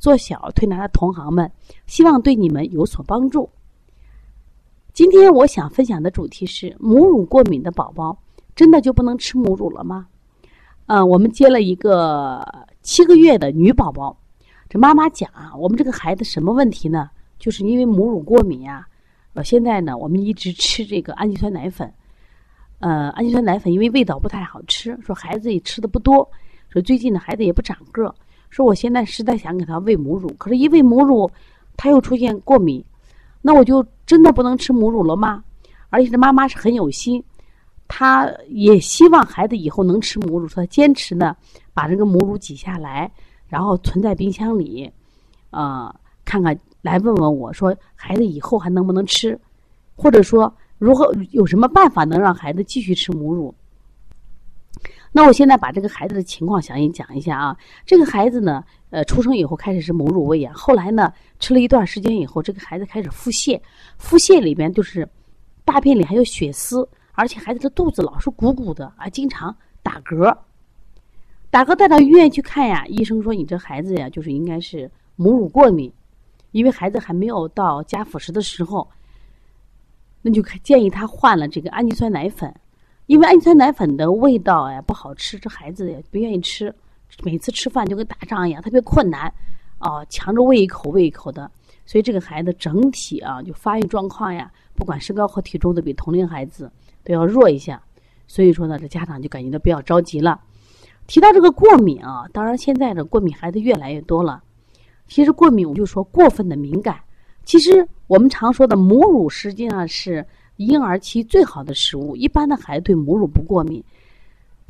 做小儿推拿的同行们，希望对你们有所帮助。今天我想分享的主题是：母乳过敏的宝宝真的就不能吃母乳了吗？嗯，我们接了一个七个月的女宝宝，这妈妈讲啊，我们这个孩子什么问题呢？就是因为母乳过敏呀。呃，现在呢，我们一直吃这个氨基酸奶粉。呃，氨基酸奶粉因为味道不太好吃，说孩子也吃的不多，说最近呢孩子也不长个，说我现在实在想给他喂母乳，可是，一喂母乳，他又出现过敏，那我就真的不能吃母乳了吗？而且这妈妈是很有心，她也希望孩子以后能吃母乳，说坚持呢把这个母乳挤下来，然后存在冰箱里，啊，看看来问问我说孩子以后还能不能吃，或者说。如何有什么办法能让孩子继续吃母乳？那我现在把这个孩子的情况详细讲一下啊。这个孩子呢，呃，出生以后开始是母乳喂养，后来呢，吃了一段时间以后，这个孩子开始腹泻，腹泻里边就是大便里还有血丝，而且孩子的肚子老是鼓鼓的啊，经常打嗝。打嗝带到医院去看呀，医生说你这孩子呀，就是应该是母乳过敏，因为孩子还没有到加辅食的时候。那就建议他换了这个氨基酸奶粉，因为氨基酸奶粉的味道哎不好吃，这孩子也不愿意吃，每次吃饭就跟打仗一样，特别困难，哦，强着喂一口喂一口的，所以这个孩子整体啊就发育状况呀，不管身高和体重都比同龄孩子都要弱一下，所以说呢，这家长就感觉到比较着急了。提到这个过敏啊，当然现在的过敏孩子越来越多了，其实过敏我就说过分的敏感。其实我们常说的母乳实际上是婴儿期最好的食物，一般的孩子对母乳不过敏，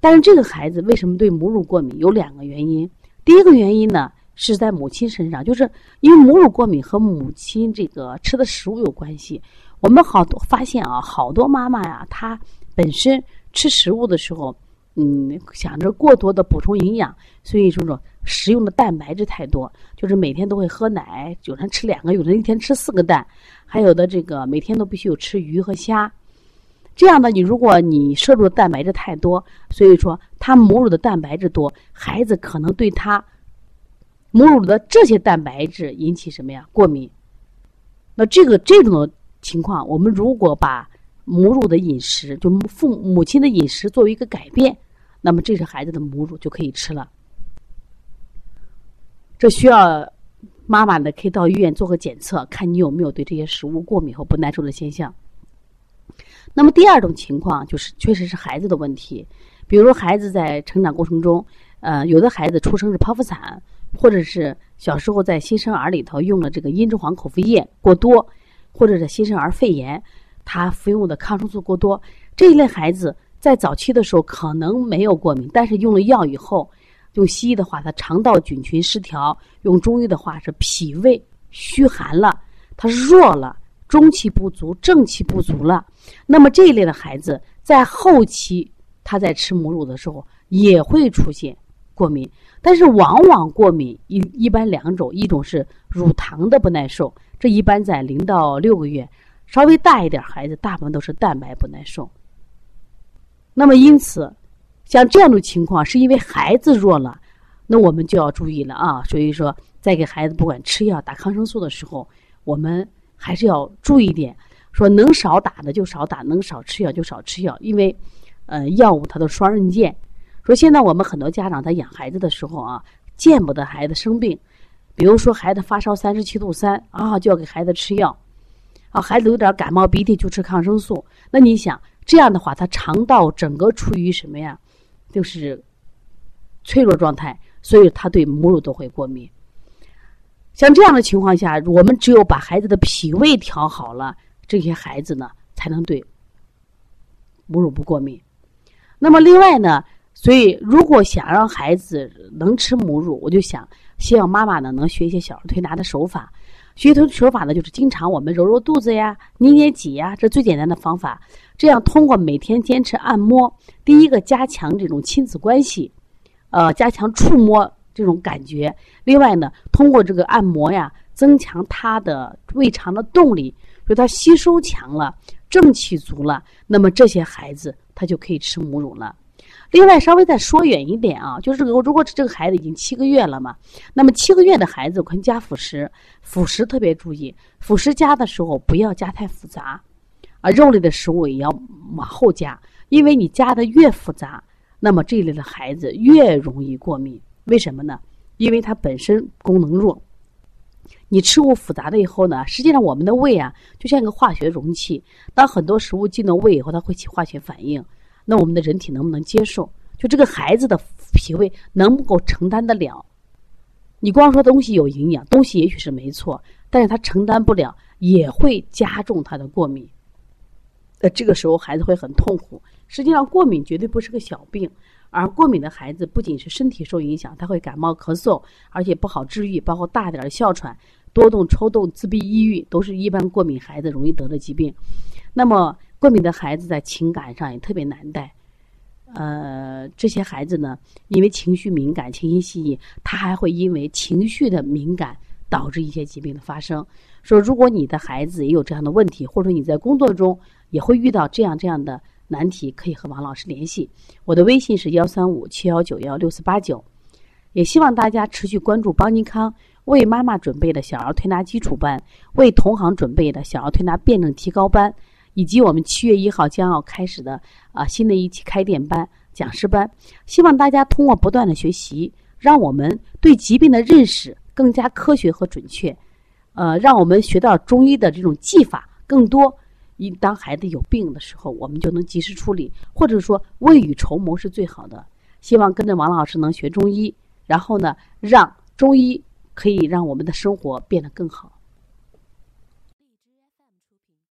但是这个孩子为什么对母乳过敏？有两个原因。第一个原因呢是在母亲身上，就是因为母乳过敏和母亲这个吃的食物有关系。我们好多发现啊，好多妈妈呀，她本身吃食物的时候。嗯，想着过多的补充营养，所以说说食用的蛋白质太多，就是每天都会喝奶，有人吃两个，有人一天吃四个蛋，还有的这个每天都必须有吃鱼和虾。这样呢你，如果你摄入的蛋白质太多，所以说他母乳的蛋白质多，孩子可能对他母乳的这些蛋白质引起什么呀过敏。那这个这种情况，我们如果把母乳的饮食，就父母亲的饮食作为一个改变。那么，这是孩子的母乳就可以吃了。这需要妈妈呢，可以到医院做个检测，看你有没有对这些食物过敏和不耐受的现象。那么，第二种情况就是，确实是孩子的问题。比如，孩子在成长过程中，呃，有的孩子出生是剖腹产，或者是小时候在新生儿里头用了这个茵栀黄口服液过多，或者是新生儿肺炎，他服用的抗生素过多，这一类孩子。在早期的时候可能没有过敏，但是用了药以后，用西医的话，他肠道菌群失调；用中医的话是脾胃虚寒了，他弱了，中气不足，正气不足了。那么这一类的孩子在后期，他在吃母乳的时候也会出现过敏，但是往往过敏一一般两种，一种是乳糖的不耐受，这一般在零到六个月，稍微大一点孩子，大部分都是蛋白不耐受。那么，因此，像这样的情况，是因为孩子弱了，那我们就要注意了啊。所以说，在给孩子不管吃药、打抗生素的时候，我们还是要注意点，说能少打的就少打，能少吃药就少吃药。因为，呃，药物它的双刃剑。说现在我们很多家长在养孩子的时候啊，见不得孩子生病，比如说孩子发烧三十七度三啊，就要给孩子吃药，啊，孩子有点感冒鼻涕就吃抗生素，那你想？这样的话，他肠道整个处于什么呀？就是脆弱状态，所以他对母乳都会过敏。像这样的情况下，我们只有把孩子的脾胃调好了，这些孩子呢才能对母乳不过敏。那么另外呢，所以如果想让孩子能吃母乳，我就想希望妈妈呢能学一些小儿推拿的手法。学推手法呢，就是经常我们揉揉肚子呀、捏捏脊呀，这最简单的方法。这样通过每天坚持按摩，第一个加强这种亲子关系，呃，加强触摸这种感觉。另外呢，通过这个按摩呀，增强他的胃肠的动力，就他吸收强了，正气足了，那么这些孩子他就可以吃母乳了。另外，稍微再说远一点啊，就是如果这个孩子已经七个月了嘛，那么七个月的孩子可以加辅食，辅食特别注意，辅食加的时候不要加太复杂，啊，肉类的食物也要往后加，因为你加的越复杂，那么这类的孩子越容易过敏。为什么呢？因为它本身功能弱，你吃物复杂了以后呢，实际上我们的胃啊就像一个化学容器，当很多食物进到胃以后，它会起化学反应。那我们的人体能不能接受？就这个孩子的脾胃能不够承担得了？你光说东西有营养，东西也许是没错，但是他承担不了，也会加重他的过敏。呃，这个时候孩子会很痛苦。实际上，过敏绝对不是个小病，而过敏的孩子不仅是身体受影响，他会感冒、咳嗽，而且不好治愈，包括大点的哮喘、多动、抽动、自闭、抑郁，都是一般过敏孩子容易得的疾病。那么，过敏的孩子在情感上也特别难带，呃，这些孩子呢，因为情绪敏感、情绪细腻，他还会因为情绪的敏感导致一些疾病的发生。说，如果你的孩子也有这样的问题，或者你在工作中也会遇到这样这样的难题，可以和王老师联系。我的微信是幺三五七幺九幺六四八九。也希望大家持续关注邦尼康为妈妈准备的小儿推拿基础班，为同行准备的小儿推拿辩证提高班。以及我们七月一号将要开始的啊新的一期开店班讲师班，希望大家通过不断的学习，让我们对疾病的认识更加科学和准确，呃，让我们学到中医的这种技法更多。一当孩子有病的时候，我们就能及时处理，或者说未雨绸缪是最好的。希望跟着王老师能学中医，然后呢，让中医可以让我们的生活变得更好。